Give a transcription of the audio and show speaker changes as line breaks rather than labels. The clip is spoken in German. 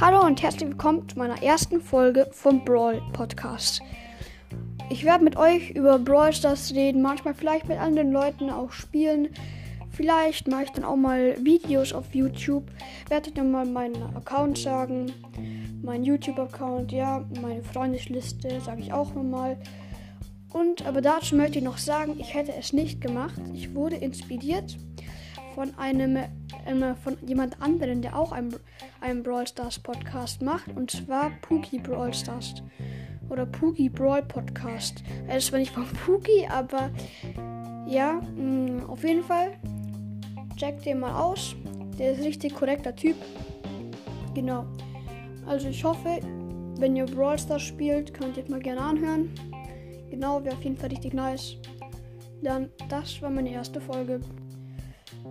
Hallo und herzlich willkommen zu meiner ersten Folge vom Brawl Podcast. Ich werde mit euch über Brawl Stars reden, manchmal vielleicht mit anderen Leuten auch spielen. Vielleicht mache ich dann auch mal Videos auf YouTube. Werde dann mal meinen Account sagen, meinen YouTube-Account, ja, meine Freundesliste sage ich auch nochmal. Und aber dazu möchte ich noch sagen, ich hätte es nicht gemacht. Ich wurde inspiriert von einem äh, von jemand anderen, der auch einen, einen Brawl Stars Podcast macht, und zwar Pookie Brawl Stars oder Pookie Brawl Podcast. Er ist zwar nicht von Pookie, aber ja, mh, mm, auf jeden Fall checkt den mal aus. Der ist richtig korrekter Typ. Genau. Also ich hoffe, wenn ihr Brawl Stars spielt, könnt ihr mal gerne anhören. Genau, wäre auf jeden Fall richtig nice. Dann, das war meine erste Folge.